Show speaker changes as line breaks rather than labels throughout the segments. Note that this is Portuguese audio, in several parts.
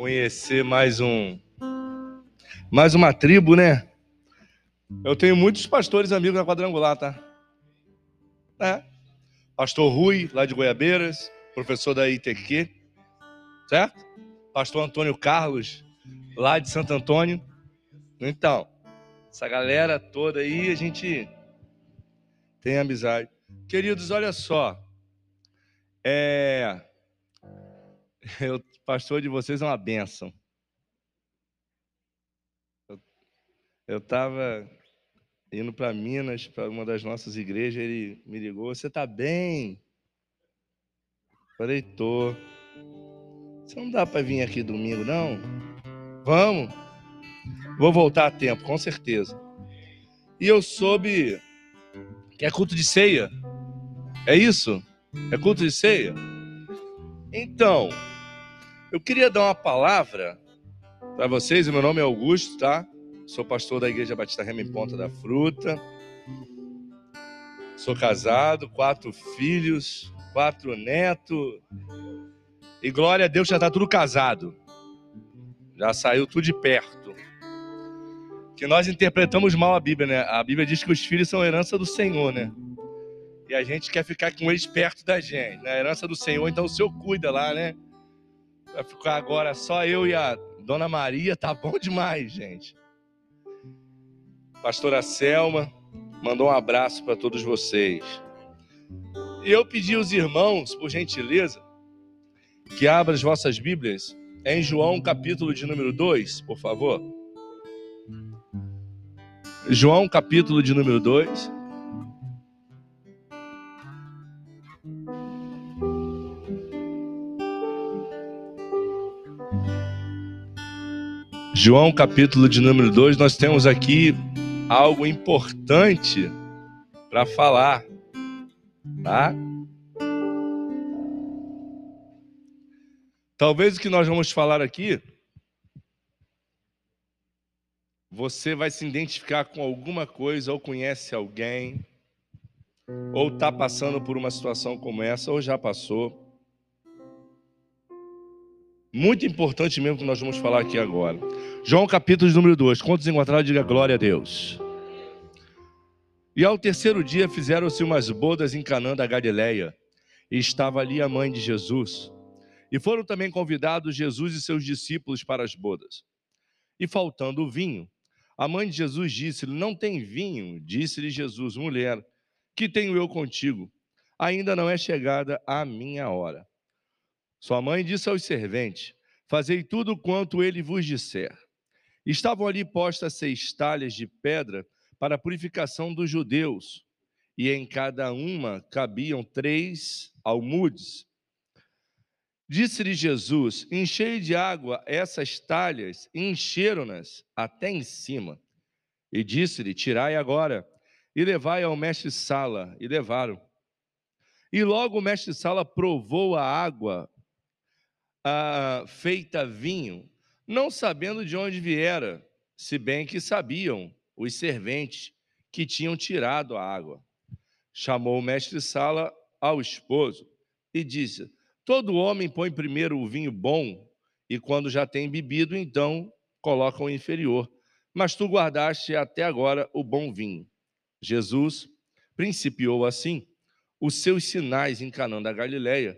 conhecer mais um mais uma tribo, né? Eu tenho muitos pastores amigos na quadrangular, tá? É. Pastor Rui, lá de Goiabeiras, professor da ITQ, certo? Pastor Antônio Carlos, lá de Santo Antônio. Então, essa galera toda aí, a gente tem amizade. Queridos, olha só. É. O pastor de vocês é uma benção. Eu estava indo para Minas, para uma das nossas igrejas, ele me ligou: Você está bem? Falei: Tô. Você não dá para vir aqui domingo, não? Vamos. Vou voltar a tempo, com certeza. E eu soube que é culto de ceia. É isso? É culto de ceia? Então, eu queria dar uma palavra para vocês. Meu nome é Augusto, tá? Sou pastor da Igreja Batista Rema em Ponta da Fruta. Sou casado, quatro filhos, quatro netos. E glória a Deus já está tudo casado. Já saiu tudo de perto. Que nós interpretamos mal a Bíblia, né? A Bíblia diz que os filhos são herança do Senhor, né? E a gente quer ficar com eles perto da gente, na né? herança do Senhor. Então o Senhor cuida lá, né? Vai ficar agora só eu e a Dona Maria, tá bom demais, gente. Pastora Selma mandou um abraço para todos vocês. E eu pedi aos irmãos, por gentileza, que abram as vossas Bíblias em João, capítulo de número 2, por favor. João, capítulo de número 2. João, capítulo de número 2, nós temos aqui algo importante para falar, tá? Talvez o que nós vamos falar aqui, você vai se identificar com alguma coisa, ou conhece alguém, ou está passando por uma situação como essa, ou já passou. Muito importante mesmo que nós vamos falar aqui agora. João capítulo número 2. Quantos encontraram, diga glória a Deus. E ao terceiro dia fizeram-se umas bodas em Canaã da Galileia, e estava ali a mãe de Jesus. E foram também convidados Jesus e seus discípulos para as bodas. E faltando o vinho, a mãe de Jesus disse-lhe: Não tem vinho? Disse-lhe Jesus: Mulher, que tenho eu contigo? Ainda não é chegada a minha hora. Sua mãe disse aos serventes: Fazei tudo quanto ele vos disser. Estavam ali postas seis talhas de pedra para a purificação dos judeus, e em cada uma cabiam três almudes. Disse-lhe Jesus: Enchei de água essas talhas, e encheram-nas até em cima. E disse-lhe: Tirai agora, e levai ao mestre Sala. E levaram. E logo o mestre Sala provou a água feita vinho, não sabendo de onde viera, se bem que sabiam os serventes que tinham tirado a água. Chamou o mestre Sala ao esposo e disse: Todo homem põe primeiro o vinho bom, e quando já tem bebido, então coloca o inferior. Mas tu guardaste até agora o bom vinho. Jesus principiou assim os seus sinais em Canaã da Galileia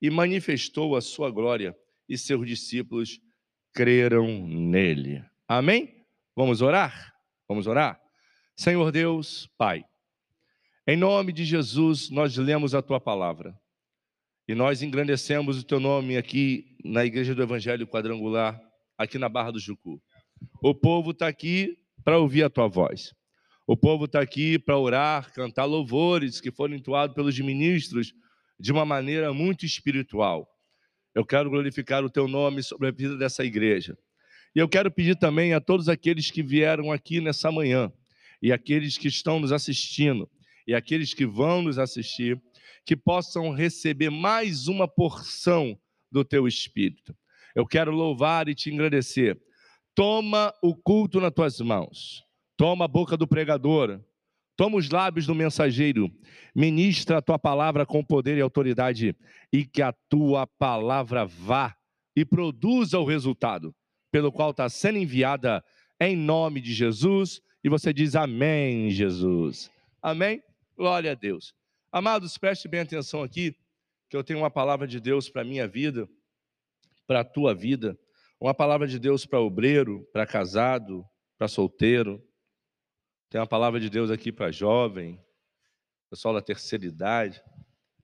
e manifestou a sua glória, e seus discípulos creram nele. Amém? Vamos orar? Vamos orar? Senhor Deus, Pai, em nome de Jesus, nós lemos a tua palavra e nós engrandecemos o teu nome aqui na Igreja do Evangelho Quadrangular, aqui na Barra do Jucu. O povo está aqui para ouvir a tua voz. O povo está aqui para orar, cantar louvores que foram entoados pelos ministros de uma maneira muito espiritual. Eu quero glorificar o teu nome sobre a vida dessa igreja. E eu quero pedir também a todos aqueles que vieram aqui nessa manhã, e aqueles que estão nos assistindo, e aqueles que vão nos assistir, que possam receber mais uma porção do teu espírito. Eu quero louvar e te agradecer. Toma o culto nas tuas mãos. Toma a boca do pregador, Toma os lábios do mensageiro, ministra a tua palavra com poder e autoridade, e que a tua palavra vá e produza o resultado pelo qual está sendo enviada em nome de Jesus. E você diz amém, Jesus. Amém? Glória a Deus. Amados, preste bem atenção aqui, que eu tenho uma palavra de Deus para a minha vida, para a tua vida, uma palavra de Deus para obreiro, para casado, para solteiro. Tem uma palavra de Deus aqui para jovem, pessoal da terceira idade.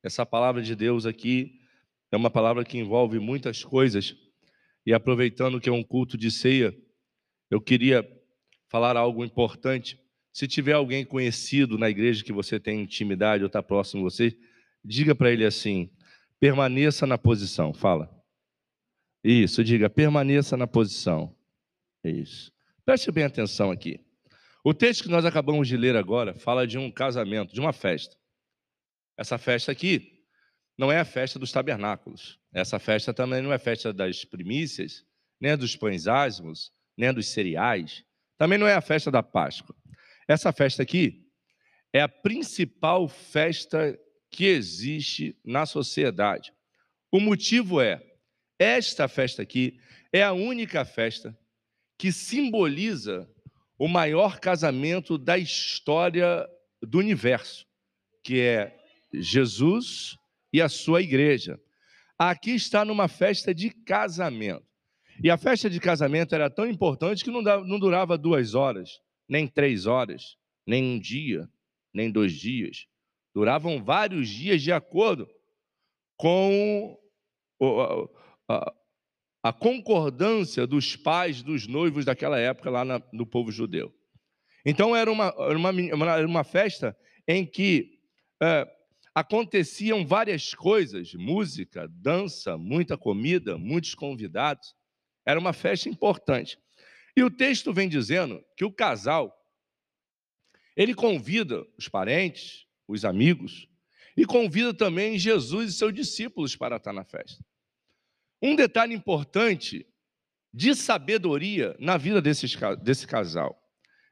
Essa palavra de Deus aqui é uma palavra que envolve muitas coisas. E aproveitando que é um culto de ceia, eu queria falar algo importante. Se tiver alguém conhecido na igreja que você tem intimidade ou está próximo de você, diga para ele assim: permaneça na posição. Fala. Isso, diga, permaneça na posição. Isso. Preste bem atenção aqui. O texto que nós acabamos de ler agora fala de um casamento, de uma festa. Essa festa aqui não é a festa dos tabernáculos. Essa festa também não é festa das primícias, nem dos pães asmos, nem dos cereais. Também não é a festa da Páscoa. Essa festa aqui é a principal festa que existe na sociedade. O motivo é, esta festa aqui é a única festa que simboliza o maior casamento da história do universo, que é Jesus e a sua igreja. Aqui está numa festa de casamento. E a festa de casamento era tão importante que não, durava duas horas, nem três horas, nem um dia, nem dois dias. Duravam vários dias de acordo com a, a concordância dos pais dos noivos daquela época lá na, no povo judeu. Então era uma, uma, uma festa em que é, aconteciam várias coisas: música, dança, muita comida, muitos convidados. Era uma festa importante. E o texto vem dizendo que o casal ele convida os parentes, os amigos, e convida também Jesus e seus discípulos para estar na festa. Um detalhe importante de sabedoria na vida desse casal.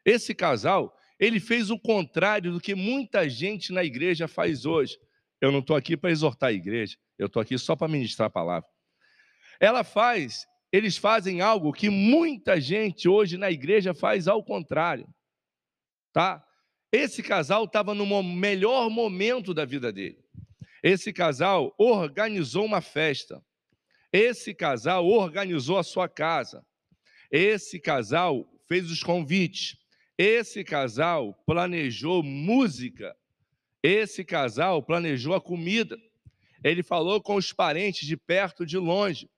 Esse casal, ele fez o contrário do que muita gente na igreja faz hoje. Eu não estou aqui para exortar a igreja, eu estou aqui só para ministrar a palavra. Ela faz, eles fazem algo que muita gente hoje na igreja faz ao contrário. Tá? Esse casal estava no melhor momento da vida dele. Esse casal organizou uma festa. Esse casal organizou a sua casa. Esse casal fez os convites. Esse casal planejou música. Esse casal planejou a comida. Ele falou com os parentes de perto, de longe,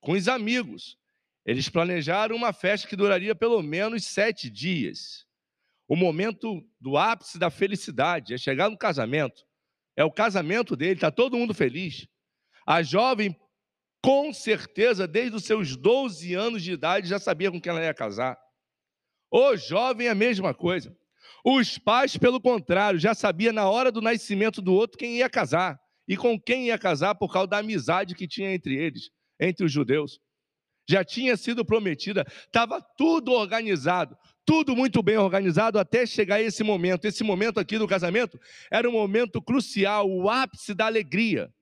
com os amigos. Eles planejaram uma festa que duraria pelo menos sete dias. O momento do ápice da felicidade é chegar no casamento. É o casamento dele, está todo mundo feliz. A jovem, com certeza, desde os seus 12 anos de idade, já sabia com quem ela ia casar. O jovem é a mesma coisa. Os pais, pelo contrário, já sabiam na hora do nascimento do outro quem ia casar e com quem ia casar por causa da amizade que tinha entre eles, entre os judeus. Já tinha sido prometida, estava tudo organizado, tudo muito bem organizado até chegar esse momento. Esse momento aqui do casamento era um momento crucial, o ápice da alegria.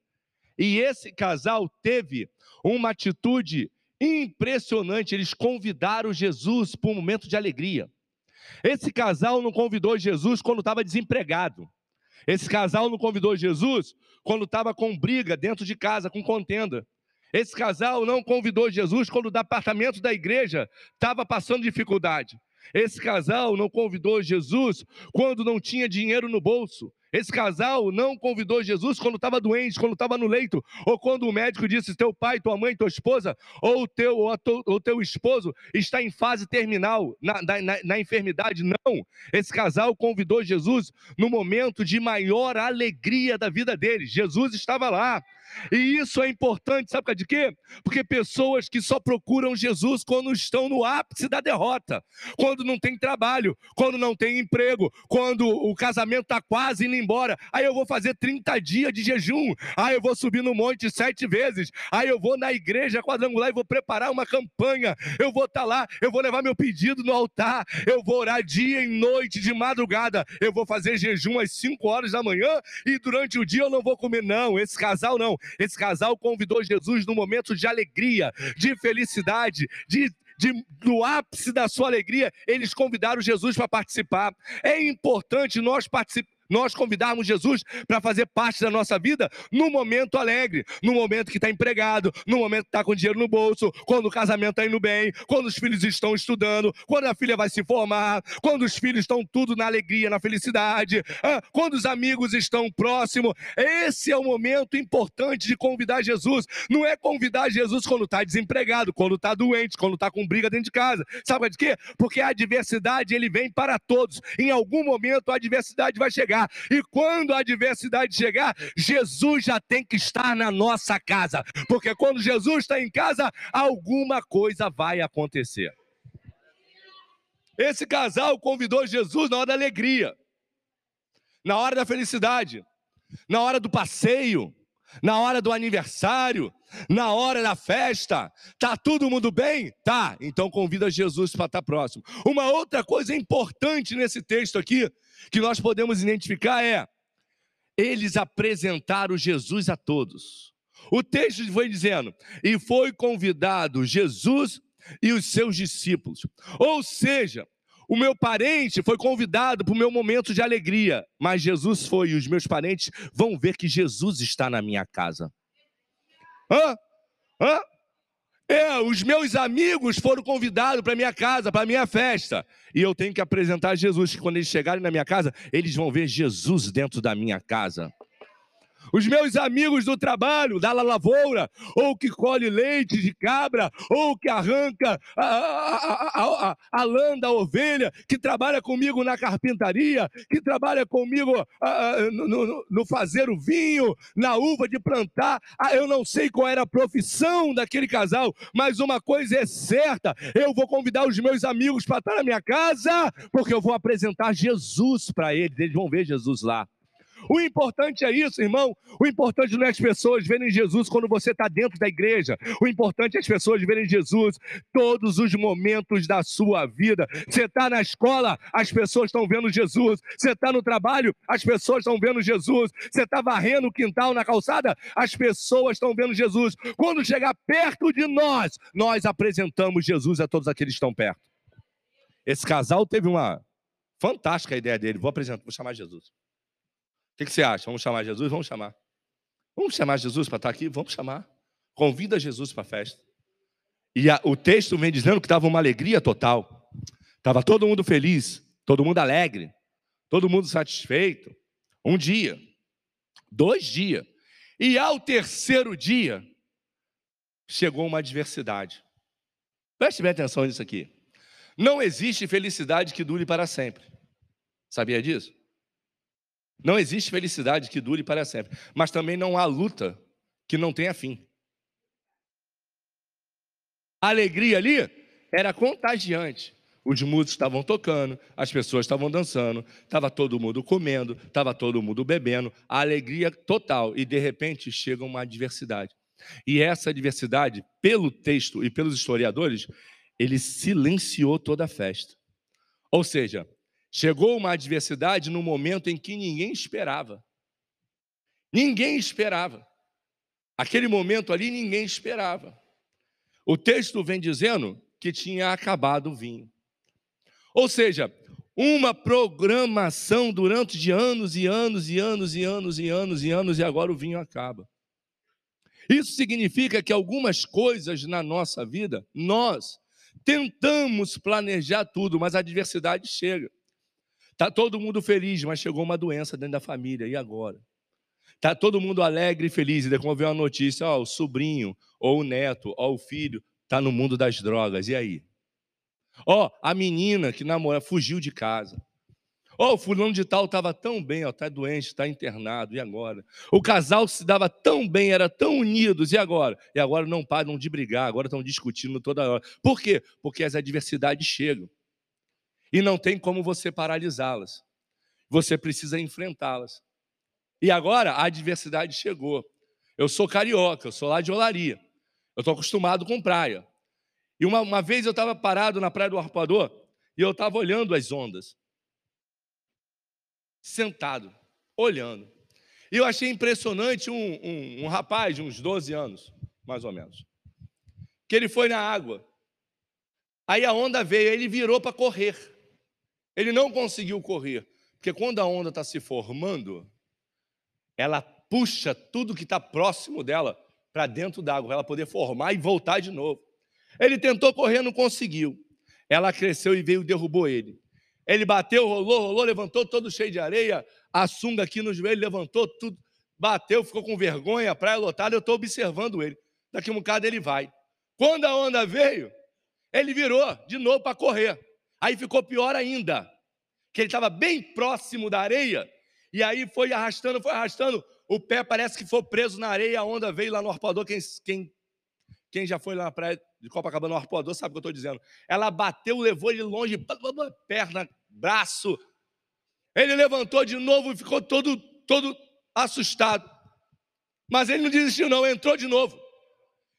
E esse casal teve uma atitude impressionante. Eles convidaram Jesus para um momento de alegria. Esse casal não convidou Jesus quando estava desempregado. Esse casal não convidou Jesus quando estava com briga dentro de casa, com contenda. Esse casal não convidou Jesus quando o apartamento da igreja estava passando dificuldade. Esse casal não convidou Jesus quando não tinha dinheiro no bolso. Esse casal não convidou Jesus quando estava doente, quando estava no leito, ou quando o médico disse: teu pai, tua mãe, tua esposa, ou teu, ou tu, o teu esposo está em fase terminal, na, na, na enfermidade. Não. Esse casal convidou Jesus no momento de maior alegria da vida deles. Jesus estava lá. E isso é importante, sabe de quê? Porque pessoas que só procuram Jesus quando estão no ápice da derrota, quando não tem trabalho, quando não tem emprego, quando o casamento está quase indo embora. Aí eu vou fazer 30 dias de jejum. Aí eu vou subir no monte sete vezes. Aí eu vou na igreja quadrangular e vou preparar uma campanha. Eu vou estar tá lá, eu vou levar meu pedido no altar. Eu vou orar dia e noite, de madrugada. Eu vou fazer jejum às 5 horas da manhã e durante o dia eu não vou comer. Não, esse casal não Esse casal convidou Jesus no momento de alegria, de felicidade, de de, no ápice da sua alegria, eles convidaram Jesus para participar. É importante nós participarmos nós convidarmos Jesus para fazer parte da nossa vida no momento alegre, no momento que está empregado, no momento que está com dinheiro no bolso, quando o casamento está indo bem, quando os filhos estão estudando, quando a filha vai se formar, quando os filhos estão tudo na alegria, na felicidade, quando os amigos estão próximos. Esse é o momento importante de convidar Jesus. Não é convidar Jesus quando está desempregado, quando está doente, quando está com briga dentro de casa. Sabe de quê? Porque a adversidade ele vem para todos. Em algum momento a adversidade vai chegar chegar. E quando a adversidade chegar, Jesus já tem que estar na nossa casa. Porque quando Jesus está em casa, alguma coisa vai acontecer. Esse casal convidou Jesus na hora da alegria, na hora da felicidade, na hora do passeio, na hora do aniversário, na hora da festa. Tá todo mundo bem? Tá. Então convida Jesus para estar próximo. Uma outra coisa importante nesse texto aqui que nós podemos identificar é eles apresentaram Jesus a todos. O texto foi dizendo: "E foi convidado Jesus e os seus discípulos". Ou seja, o meu parente foi convidado para o meu momento de alegria, mas Jesus foi e os meus parentes vão ver que Jesus está na minha casa. Hã? Hã? É, os meus amigos foram convidados para minha casa, para minha festa. E eu tenho que apresentar Jesus, que quando eles chegarem na minha casa, eles vão ver Jesus dentro da minha casa os meus amigos do trabalho, da lavoura, ou que colhe leite de cabra, ou que arranca a, a, a, a lã da ovelha, que trabalha comigo na carpintaria, que trabalha comigo no, no, no, fazer o vinho, na uva de plantar. Ah, eu não sei qual era a profissão daquele casal, mas uma coisa é certa: eu vou convidar os meus amigos para estar na minha casa, porque eu vou apresentar Jesus para eles, eles vão ver Jesus lá. O importante é isso, irmão. O importante não é as pessoas verem Jesus quando você está dentro da igreja. O importante é as pessoas verem Jesus todos os momentos da sua vida. Você está na escola, as pessoas estão vendo Jesus. Você está no trabalho, as pessoas estão vendo Jesus. Você está varrendo o quintal na calçada, as pessoas estão vendo Jesus. Quando chegar perto de nós, nós apresentamos Jesus a todos aqueles que estão perto. Esse casal teve uma fantástica ideia dele. Vou apresentar, vou chamar Jesus. O que, que você acha? Vamos chamar Jesus? Vamos chamar. Vamos chamar Jesus para estar aqui? Vamos chamar. Convida Jesus para a festa. E a, o texto vem dizendo que estava uma alegria total. Estava todo mundo feliz, todo mundo alegre, todo mundo satisfeito. Um dia, dois dias. E ao terceiro dia, chegou uma adversidade. Preste bem atenção nisso aqui. Não existe felicidade que dure para sempre. Sabia disso? Não existe felicidade que dure para sempre, mas também não há luta que não tenha fim. A alegria ali era contagiante. Os músicos estavam tocando, as pessoas estavam dançando, estava todo mundo comendo, estava todo mundo bebendo, a alegria total. E de repente chega uma adversidade. E essa adversidade, pelo texto e pelos historiadores, ele silenciou toda a festa. Ou seja, Chegou uma adversidade no momento em que ninguém esperava. Ninguém esperava. Aquele momento ali ninguém esperava. O texto vem dizendo que tinha acabado o vinho. Ou seja, uma programação durante de anos e anos e anos e anos e anos e anos e agora o vinho acaba. Isso significa que algumas coisas na nossa vida, nós tentamos planejar tudo, mas a adversidade chega. Tá todo mundo feliz, mas chegou uma doença dentro da família, e agora? Tá todo mundo alegre e feliz, e daí quando vê uma notícia, ó, o sobrinho, ou o neto, ou o filho, tá no mundo das drogas, e aí? Ó, a menina que namora fugiu de casa. Ó, o fulano de tal estava tão bem, ó, tá doente, está internado, e agora? O casal se dava tão bem, era tão unidos, e agora? E agora não param de brigar, agora estão discutindo toda hora. Por quê? Porque as adversidades chegam e não tem como você paralisá-las. Você precisa enfrentá-las. E agora a adversidade chegou. Eu sou carioca, eu sou lá de Olaria. Eu estou acostumado com praia. E uma, uma vez eu estava parado na praia do Arpoador e eu estava olhando as ondas. Sentado, olhando. E eu achei impressionante um, um, um rapaz de uns 12 anos, mais ou menos, que ele foi na água. Aí a onda veio, ele virou para correr. Ele não conseguiu correr, porque quando a onda está se formando, ela puxa tudo que está próximo dela para dentro d'água, para ela poder formar e voltar de novo. Ele tentou correr, não conseguiu. Ela cresceu e veio e derrubou ele. Ele bateu, rolou, rolou, levantou todo cheio de areia, a sunga aqui no joelho, levantou tudo, bateu, ficou com vergonha, praia lotada, eu estou observando ele. Daqui um bocado ele vai. Quando a onda veio, ele virou de novo para correr. Aí ficou pior ainda, que ele estava bem próximo da areia, e aí foi arrastando, foi arrastando, o pé parece que foi preso na areia, a onda veio lá no arpoador, quem, quem, quem já foi lá na praia de Copacabana no arpoador sabe o que eu estou dizendo. Ela bateu, levou ele longe, perna, braço. Ele levantou de novo e ficou todo, todo assustado. Mas ele não desistiu, não, entrou de novo.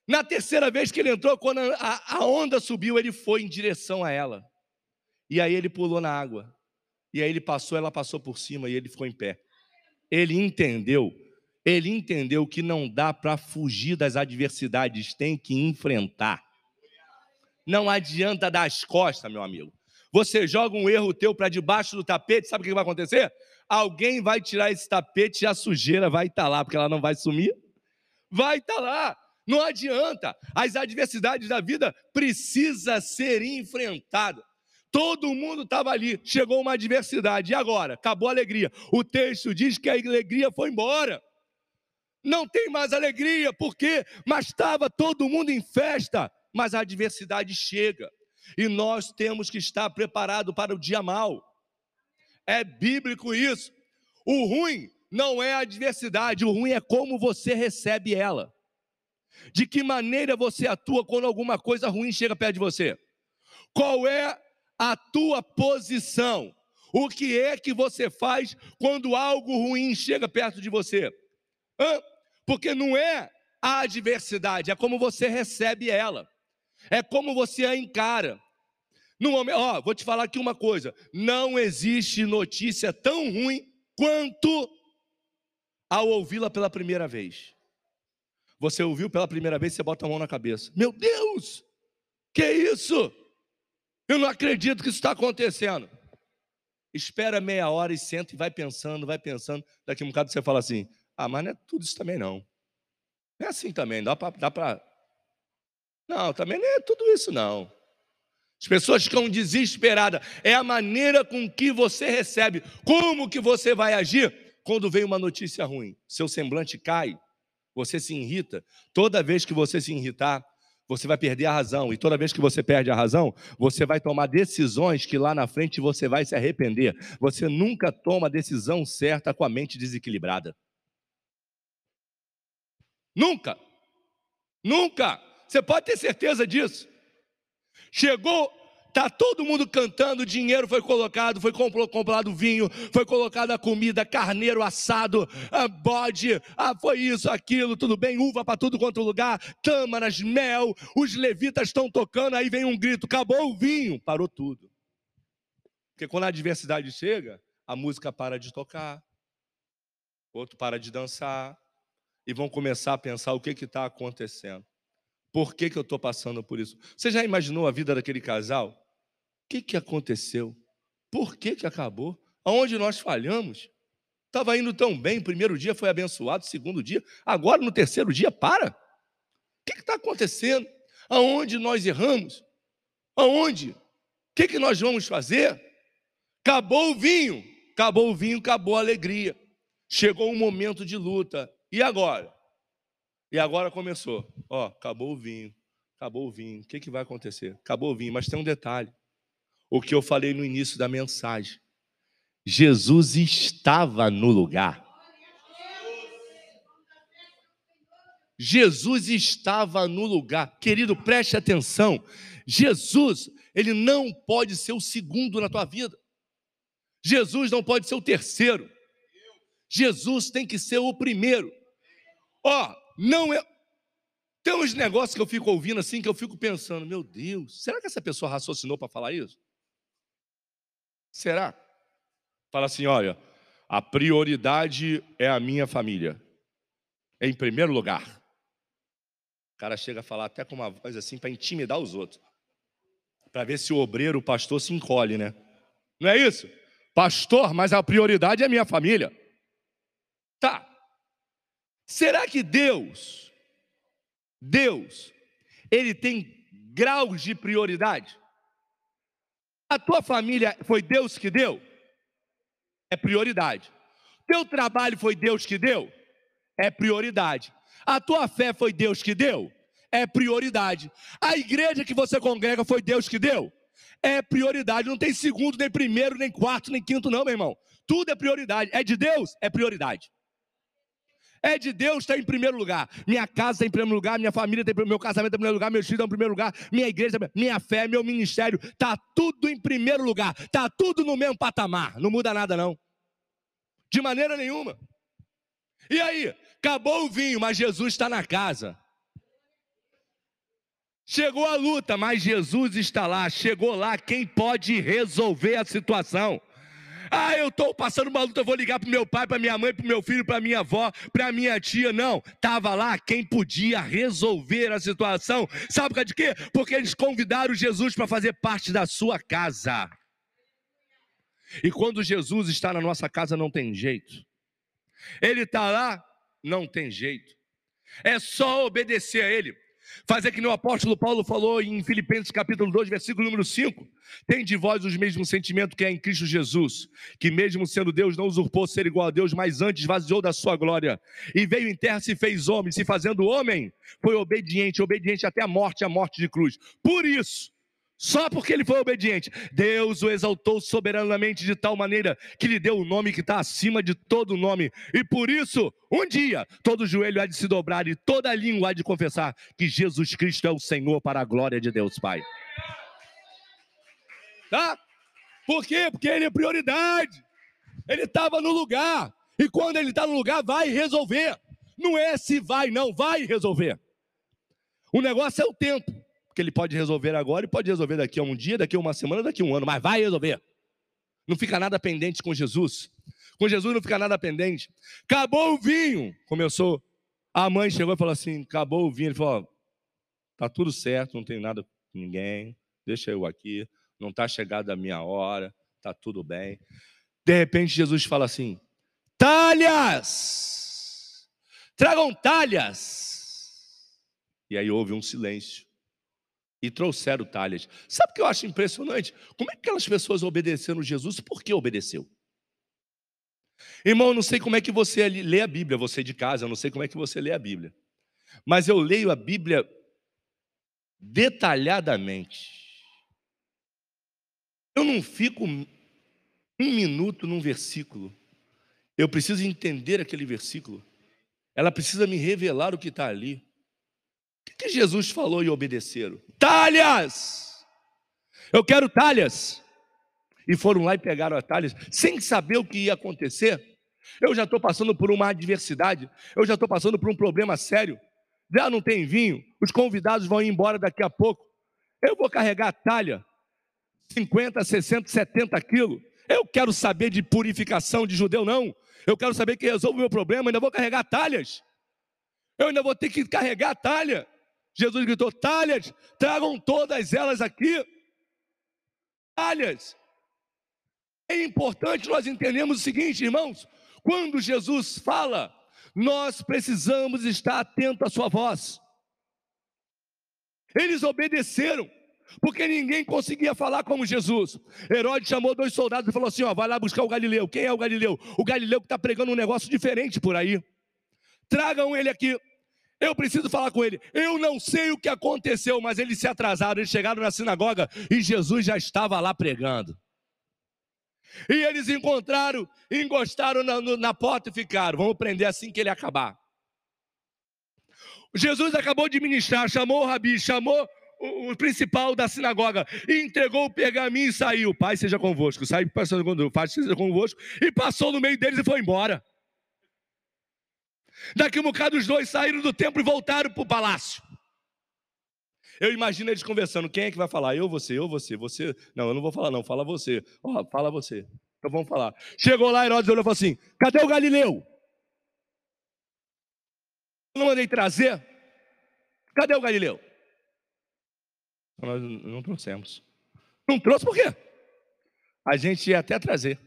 Na terceira vez que ele entrou, quando a, a onda subiu, ele foi em direção a ela. E aí ele pulou na água. E aí ele passou, ela passou por cima e ele ficou em pé. Ele entendeu, ele entendeu que não dá para fugir das adversidades, tem que enfrentar. Não adianta dar as costas, meu amigo. Você joga um erro teu para debaixo do tapete, sabe o que vai acontecer? Alguém vai tirar esse tapete e a sujeira vai estar tá lá, porque ela não vai sumir. Vai estar tá lá. Não adianta. As adversidades da vida precisa ser enfrentada. Todo mundo estava ali, chegou uma adversidade. E agora? Acabou a alegria. O texto diz que a alegria foi embora. Não tem mais alegria, por quê? Mas estava todo mundo em festa, mas a adversidade chega. E nós temos que estar preparado para o dia mal. É bíblico isso. O ruim não é a adversidade, o ruim é como você recebe ela. De que maneira você atua quando alguma coisa ruim chega perto de você? Qual é a tua posição? O que é que você faz quando algo ruim chega perto de você? Hã? Porque não é a adversidade, é como você recebe ela, é como você a encara. No momento, ó, vou te falar aqui uma coisa: não existe notícia tão ruim quanto ao ouvi-la pela primeira vez. Você ouviu pela primeira vez, você bota a mão na cabeça. Meu Deus, que isso? Eu não acredito que isso está acontecendo. Espera meia hora e senta e vai pensando, vai pensando. Daqui a um bocado você fala assim: ah, mas não é tudo isso também não. Não é assim também, dá para. Dá pra... Não, também não é tudo isso não. As pessoas ficam desesperadas. É a maneira com que você recebe. Como que você vai agir quando vem uma notícia ruim? Seu semblante cai, você se irrita. Toda vez que você se irritar, você vai perder a razão. E toda vez que você perde a razão, você vai tomar decisões que lá na frente você vai se arrepender. Você nunca toma a decisão certa com a mente desequilibrada. Nunca. Nunca. Você pode ter certeza disso. Chegou, tá todo mundo cantando, dinheiro foi colocado, foi comprado vinho, foi colocada a comida, carneiro assado, ah, bode, ah, foi isso, aquilo, tudo bem, uva para tudo quanto lugar, tâmaras, mel, os levitas estão tocando, aí vem um grito, acabou o vinho, parou tudo. Porque quando a adversidade chega, a música para de tocar, outro para de dançar, e vão começar a pensar o que está acontecendo. Por que, que eu estou passando por isso? Você já imaginou a vida daquele casal? O que, que aconteceu? Por que, que acabou? Aonde nós falhamos? Estava indo tão bem, primeiro dia foi abençoado, segundo dia, agora no terceiro dia, para. O que está acontecendo? Aonde nós erramos? Aonde? O que, que nós vamos fazer? Acabou o vinho, acabou o vinho, acabou a alegria. Chegou um momento de luta. E agora? E agora começou. Ó, acabou o vinho. Acabou o vinho. O que, que vai acontecer? Acabou o vinho. Mas tem um detalhe. O que eu falei no início da mensagem. Jesus estava no lugar. Jesus estava no lugar. Querido, preste atenção. Jesus, ele não pode ser o segundo na tua vida. Jesus não pode ser o terceiro. Jesus tem que ser o primeiro. Ó, não é. Tem uns negócios que eu fico ouvindo assim que eu fico pensando, meu Deus, será que essa pessoa raciocinou para falar isso? Será? Fala assim, olha, a prioridade é a minha família. Em primeiro lugar. O cara chega a falar até com uma voz assim para intimidar os outros. Para ver se o obreiro, o pastor se encolhe, né? Não é isso? Pastor, mas a prioridade é a minha família. Tá. Será que Deus, Deus, ele tem graus de prioridade? A tua família foi Deus que deu? É prioridade. Teu trabalho foi Deus que deu? É prioridade. A tua fé foi Deus que deu? É prioridade. A igreja que você congrega foi Deus que deu? É prioridade. Não tem segundo, nem primeiro, nem quarto, nem quinto, não, meu irmão. Tudo é prioridade. É de Deus? É prioridade. É de Deus, está em primeiro lugar. Minha casa está em primeiro lugar, minha família está em primeiro meu casamento está em primeiro lugar, meus filhos estão em primeiro lugar, minha igreja, minha fé, meu ministério, está tudo em primeiro lugar, está tudo no mesmo patamar, não muda nada não. De maneira nenhuma. E aí, acabou o vinho, mas Jesus está na casa. Chegou a luta, mas Jesus está lá. Chegou lá quem pode resolver a situação. Ah, eu estou passando uma luta, vou ligar para meu pai, para minha mãe, para meu filho, para minha avó, para minha tia. Não, estava lá quem podia resolver a situação. Sabe por causa de quê? Porque eles convidaram Jesus para fazer parte da sua casa. E quando Jesus está na nossa casa, não tem jeito. Ele está lá, não tem jeito. É só obedecer a Ele. Fazer que o apóstolo Paulo falou em Filipenses capítulo 2, versículo número 5. Tem de vós os mesmos sentimentos que é em Cristo Jesus, que mesmo sendo Deus, não usurpou ser igual a Deus, mas antes vaziou da sua glória. E veio em terra, se fez homem, se fazendo homem, foi obediente, obediente até a morte, a morte de cruz. Por isso, só porque ele foi obediente, Deus o exaltou soberanamente de tal maneira que lhe deu o nome que está acima de todo nome. E por isso, um dia, todo joelho há de se dobrar e toda língua há de confessar que Jesus Cristo é o Senhor para a glória de Deus Pai. Tá? Por quê? Porque ele é prioridade. Ele estava no lugar. E quando ele está no lugar, vai resolver. Não é se vai, não, vai resolver. O negócio é o tempo que ele pode resolver agora e pode resolver daqui a um dia, daqui a uma semana, daqui a um ano, mas vai resolver. Não fica nada pendente com Jesus. Com Jesus não fica nada pendente. Acabou o vinho. Começou. A mãe chegou e falou assim: acabou o vinho. Ele falou: tá tudo certo, não tem nada com ninguém. Deixa eu aqui. Não está chegada a minha hora. Tá tudo bem. De repente Jesus fala assim: talhas! Tragam talhas! E aí houve um silêncio e trouxeram talhas. Sabe o que eu acho impressionante? Como é que aquelas pessoas obedeceram Jesus? Por que obedeceu? Irmão, eu não sei como é que você lê a Bíblia, você de casa, eu não sei como é que você lê a Bíblia. Mas eu leio a Bíblia detalhadamente. Eu não fico um minuto num versículo. Eu preciso entender aquele versículo. Ela precisa me revelar o que está ali. O que Jesus falou e obedeceram? Talhas! Eu quero talhas. E foram lá e pegaram as talhas, sem saber o que ia acontecer. Eu já estou passando por uma adversidade, eu já estou passando por um problema sério. Já não tem vinho, os convidados vão embora daqui a pouco. Eu vou carregar a talha, 50, 60, 70 quilos. Eu quero saber de purificação de judeu, não. Eu quero saber que resolve o meu problema, ainda vou carregar talhas. Eu ainda vou ter que carregar a talha. Jesus gritou: talhas, tragam todas elas aqui. Talhas. É importante nós entendermos o seguinte, irmãos: quando Jesus fala, nós precisamos estar atentos à sua voz. Eles obedeceram, porque ninguém conseguia falar como Jesus. Herodes chamou dois soldados e falou assim: ó, vai lá buscar o Galileu. Quem é o Galileu? O Galileu que está pregando um negócio diferente por aí. Tragam ele aqui. Eu preciso falar com ele. Eu não sei o que aconteceu, mas eles se atrasaram. Eles chegaram na sinagoga e Jesus já estava lá pregando. E eles encontraram, encostaram na, na porta e ficaram. Vamos prender assim que ele acabar. Jesus acabou de ministrar, chamou o rabi, chamou o, o, principal da sinagoga, entregou o pergaminho e saiu. Pai seja convosco. Saiu, pai seja convosco. E passou no meio deles e foi embora. Daqui um bocado os dois saíram do templo e voltaram para o palácio. Eu imagino eles conversando, quem é que vai falar? Eu, você, eu, você, você. Não, eu não vou falar não, fala você. Oh, fala você. Então vamos falar. Chegou lá, Herodes olhou e falou assim: cadê o Galileu? Eu não mandei trazer? Cadê o Galileu? Nós não trouxemos. Não trouxe por quê? A gente ia até trazer.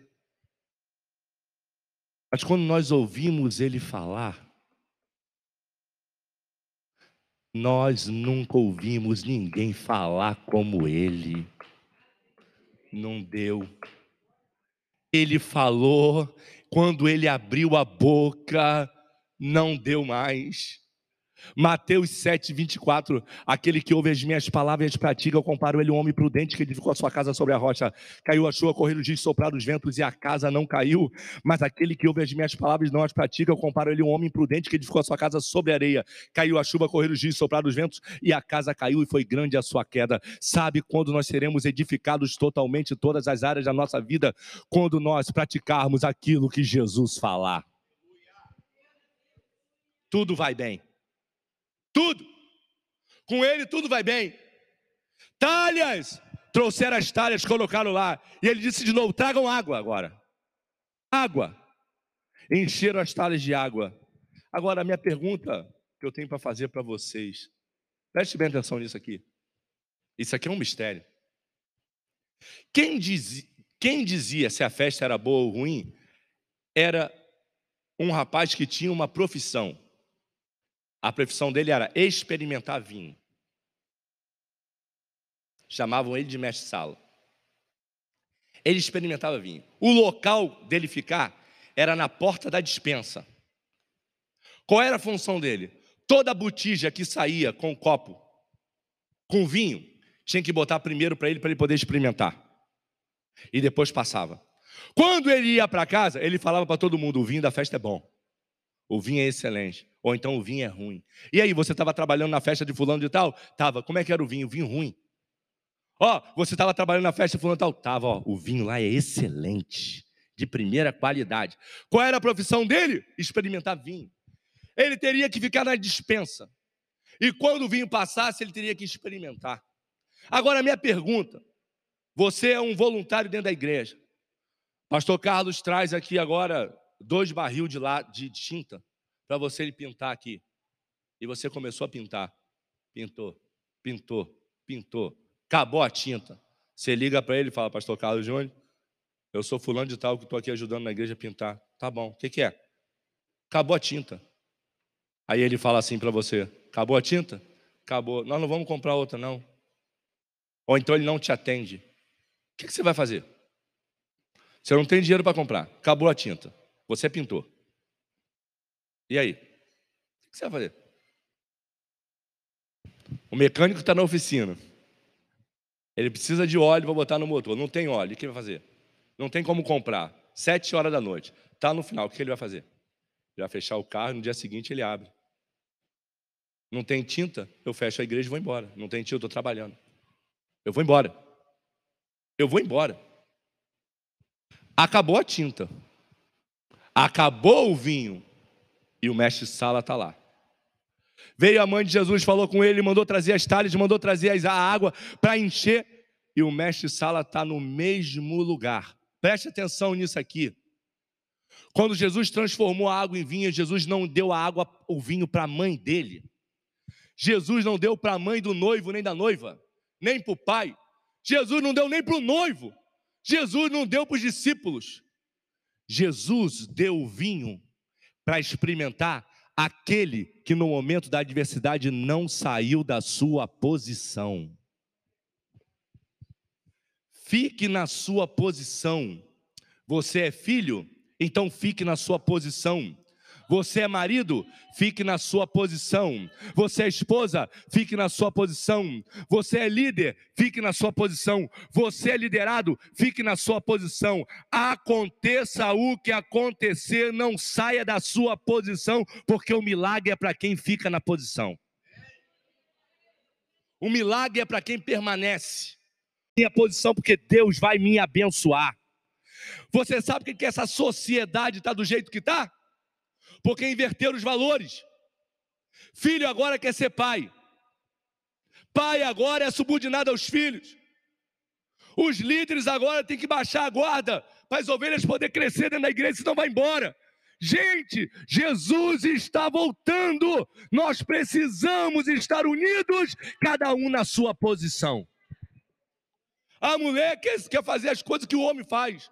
Mas quando nós ouvimos ele falar, nós nunca ouvimos ninguém falar como ele. Não deu. Ele falou, quando ele abriu a boca, não deu mais. Mateus 7, 24. Aquele que ouve as minhas palavras e as pratica, eu comparo ele um homem prudente que edificou a sua casa sobre a rocha. Caiu a chuva, correram os dias, sopraram os ventos e a casa não caiu. Mas aquele que ouve as minhas palavras e não as pratica, eu comparo ele um homem prudente que edificou a sua casa sobre a areia. Caiu a chuva, correram os dias, sopraram os ventos e a casa caiu e foi grande a sua queda. Sabe quando nós seremos edificados totalmente todas as áreas da nossa vida? Quando nós praticarmos aquilo que Jesus falar. Tudo vai bem. Tudo. Com ele tudo vai bem. Talhas. Trouxeram as talhas, colocaram lá. E ele disse de novo: tragam água agora. Água. Encheram as talhas de água. Agora, a minha pergunta que eu tenho para fazer para vocês. Preste bem atenção nisso aqui. Isso aqui é um mistério. Quem dizia, quem dizia se a festa era boa ou ruim era um rapaz que tinha uma profissão. A profissão dele era experimentar vinho. Chamavam ele de mestre-sala. Ele experimentava vinho. O local dele ficar era na porta da dispensa. Qual era a função dele? Toda botija que saía com copo, com vinho, tinha que botar primeiro para ele, para ele poder experimentar. E depois passava. Quando ele ia para casa, ele falava para todo mundo: o vinho da festa é bom, o vinho é excelente. Ou então o vinho é ruim. E aí, você estava trabalhando na festa de fulano de tal? Tava. Como é que era o vinho? Vinho ruim. Ó, você estava trabalhando na festa de fulano de tal? Tava, ó. O vinho lá é excelente, de primeira qualidade. Qual era a profissão dele? Experimentar vinho. Ele teria que ficar na dispensa. E quando o vinho passasse, ele teria que experimentar. Agora, minha pergunta: você é um voluntário dentro da igreja. Pastor Carlos traz aqui agora dois barril de, lá, de tinta para você pintar aqui. E você começou a pintar. Pintou, pintou, pintou. Acabou a tinta. Você liga para ele e fala, pastor Carlos Júnior, eu sou fulano de tal que estou aqui ajudando na igreja a pintar. Tá bom, o que, que é? Acabou a tinta. Aí ele fala assim para você: acabou a tinta? Acabou. Nós não vamos comprar outra, não. Ou então ele não te atende. O que, que você vai fazer? Você não tem dinheiro para comprar. Acabou a tinta. Você pintou. E aí? O que você vai fazer? O mecânico está na oficina. Ele precisa de óleo para botar no motor. Não tem óleo. O que ele vai fazer? Não tem como comprar. Sete horas da noite. Está no final. O que ele vai fazer? Ele vai fechar o carro no dia seguinte ele abre. Não tem tinta? Eu fecho a igreja e vou embora. Não tem tinta, eu estou trabalhando. Eu vou embora. Eu vou embora. Acabou a tinta. Acabou o vinho. E o mestre Sala está lá. Veio a mãe de Jesus, falou com ele, mandou trazer as talhas, mandou trazer a água para encher. E o mestre Sala está no mesmo lugar. Preste atenção nisso aqui. Quando Jesus transformou a água em vinho, Jesus não deu a água, o vinho para a mãe dele. Jesus não deu para a mãe do noivo nem da noiva, nem para o pai. Jesus não deu nem para o noivo. Jesus não deu para os discípulos. Jesus deu o vinho para experimentar aquele que no momento da adversidade não saiu da sua posição. Fique na sua posição. Você é filho? Então fique na sua posição. Você é marido? Fique na sua posição. Você é esposa? Fique na sua posição. Você é líder? Fique na sua posição. Você é liderado? Fique na sua posição. Aconteça o que acontecer, não saia da sua posição, porque o milagre é para quem fica na posição. O milagre é para quem permanece. Minha posição, porque Deus vai me abençoar. Você sabe que essa sociedade está do jeito que está? Porque inverteram os valores. Filho agora quer ser pai. Pai agora é subordinado aos filhos. Os líderes agora têm que baixar a guarda para as ovelhas poderem crescer dentro da igreja, senão vai embora. Gente, Jesus está voltando. Nós precisamos estar unidos, cada um na sua posição. A mulher quer, quer fazer as coisas que o homem faz.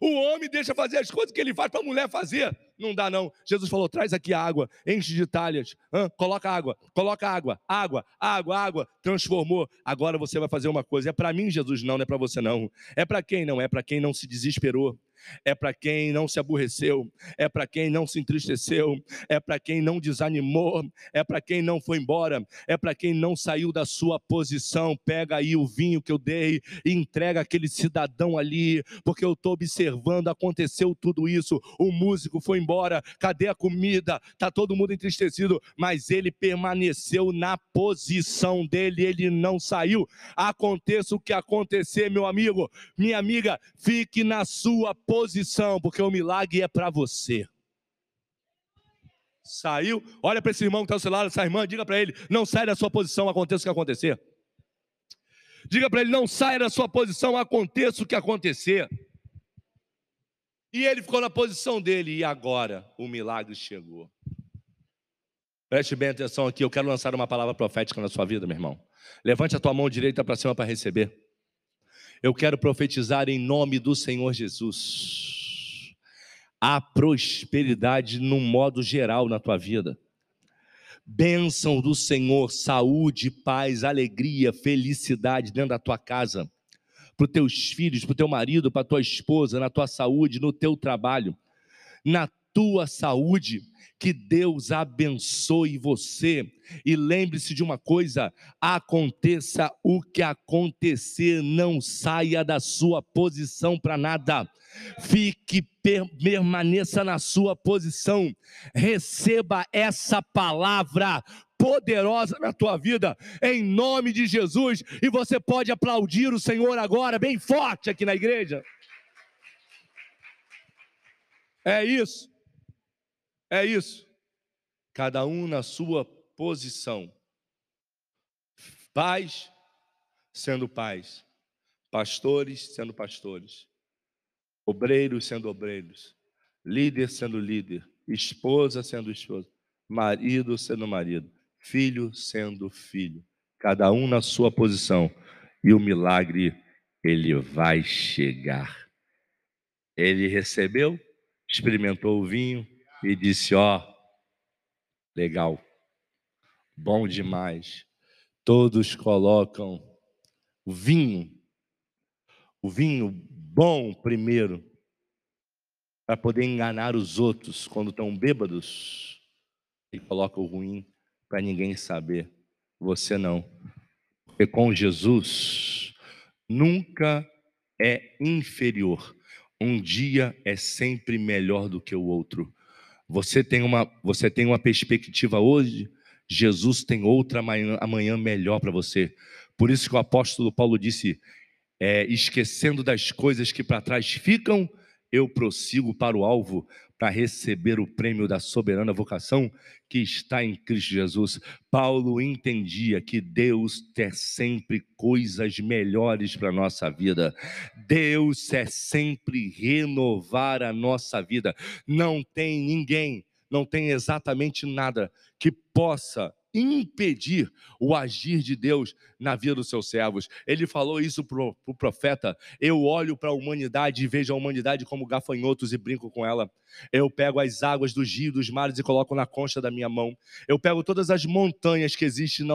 O homem deixa fazer as coisas que ele faz para a mulher fazer. Não dá, não. Jesus falou: traz aqui água, enche de talhas, coloca água, coloca água, água, água, água. Transformou. Agora você vai fazer uma coisa. É para mim, Jesus, não, não é para você, não. É para quem não? É para quem não se desesperou é para quem não se aborreceu, é para quem não se entristeceu, é para quem não desanimou, é para quem não foi embora, é para quem não saiu da sua posição. Pega aí o vinho que eu dei e entrega aquele cidadão ali, porque eu estou observando, aconteceu tudo isso. O músico foi embora, cadê a comida? Tá todo mundo entristecido, mas ele permaneceu na posição dele, ele não saiu. Aconteça o que acontecer, meu amigo, minha amiga, fique na sua posição posição, porque o milagre é para você. Saiu, olha para esse irmão que está ao seu lado, essa irmã, diga para ele: não sai da sua posição, aconteça o que acontecer. Diga para ele: não saia da sua posição, aconteça o que acontecer. E ele ficou na posição dele, e agora o milagre chegou. Preste bem atenção aqui, eu quero lançar uma palavra profética na sua vida, meu irmão. Levante a tua mão direita para cima para receber. Eu quero profetizar em nome do Senhor Jesus. A prosperidade no modo geral na tua vida. Bênção do Senhor, saúde, paz, alegria, felicidade dentro da tua casa, para os teus filhos, para o teu marido, para a tua esposa, na tua saúde, no teu trabalho, na tua saúde que Deus abençoe você. E lembre-se de uma coisa: aconteça o que acontecer, não saia da sua posição para nada. Fique, permaneça na sua posição. Receba essa palavra poderosa na tua vida, em nome de Jesus. E você pode aplaudir o Senhor agora, bem forte aqui na igreja. É isso. É isso. Cada um na sua posição. Pais sendo pais, pastores sendo pastores, obreiros sendo obreiros, líder sendo líder, esposa sendo esposa, marido sendo marido, filho sendo filho, cada um na sua posição, e o milagre ele vai chegar. Ele recebeu, experimentou o vinho, e disse: Ó, oh, legal, bom demais. Todos colocam o vinho, o vinho bom primeiro, para poder enganar os outros quando estão bêbados, e coloca o ruim para ninguém saber. Você não. Porque com Jesus nunca é inferior. Um dia é sempre melhor do que o outro. Você tem uma, você tem uma perspectiva hoje, Jesus tem outra amanhã, amanhã melhor para você. Por isso que o apóstolo Paulo disse: é, esquecendo das coisas que para trás ficam, eu prossigo para o alvo, para receber o prêmio da soberana vocação que está em Cristo Jesus. Paulo entendia que Deus tem sempre coisas melhores para a nossa vida. Deus é sempre renovar a nossa vida. Não tem ninguém, não tem exatamente nada que possa impedir o agir de Deus na vida dos seus servos. Ele falou isso para o profeta: Eu olho para a humanidade e vejo a humanidade como gafanhotos e brinco com ela. Eu pego as águas dos rios, dos mares e coloco na concha da minha mão. Eu pego todas as montanhas que existem na,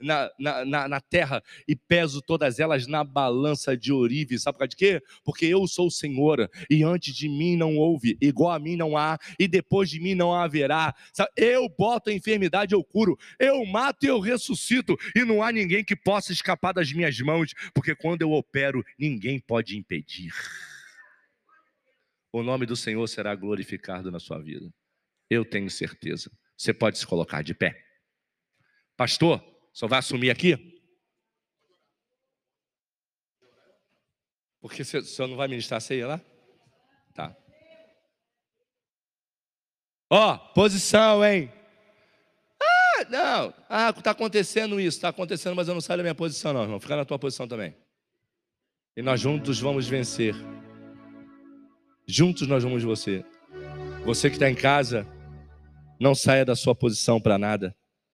na, na, na, na terra e peso todas elas na balança de Orive. Sabe por causa de quê? Porque eu sou o Senhor e antes de mim não houve, igual a mim não há e depois de mim não haverá. Sabe? Eu boto a enfermidade, eu curo. Eu mato e eu ressuscito e não há ninguém que possa escapar das minhas mãos, porque quando eu opero, ninguém pode impedir o nome do Senhor será glorificado na sua vida. Eu tenho certeza. Você pode se colocar de pé. Pastor, só vai assumir aqui? Porque o senhor não vai ministrar ceia lá? Tá. Ó, oh, posição, hein? Ah, não. Ah, está acontecendo isso, está acontecendo, mas eu não saio da minha posição, não, irmão. Fica na tua posição também. E nós juntos vamos vencer. Juntos nós vamos você. Você que está em casa, não saia da sua posição para nada.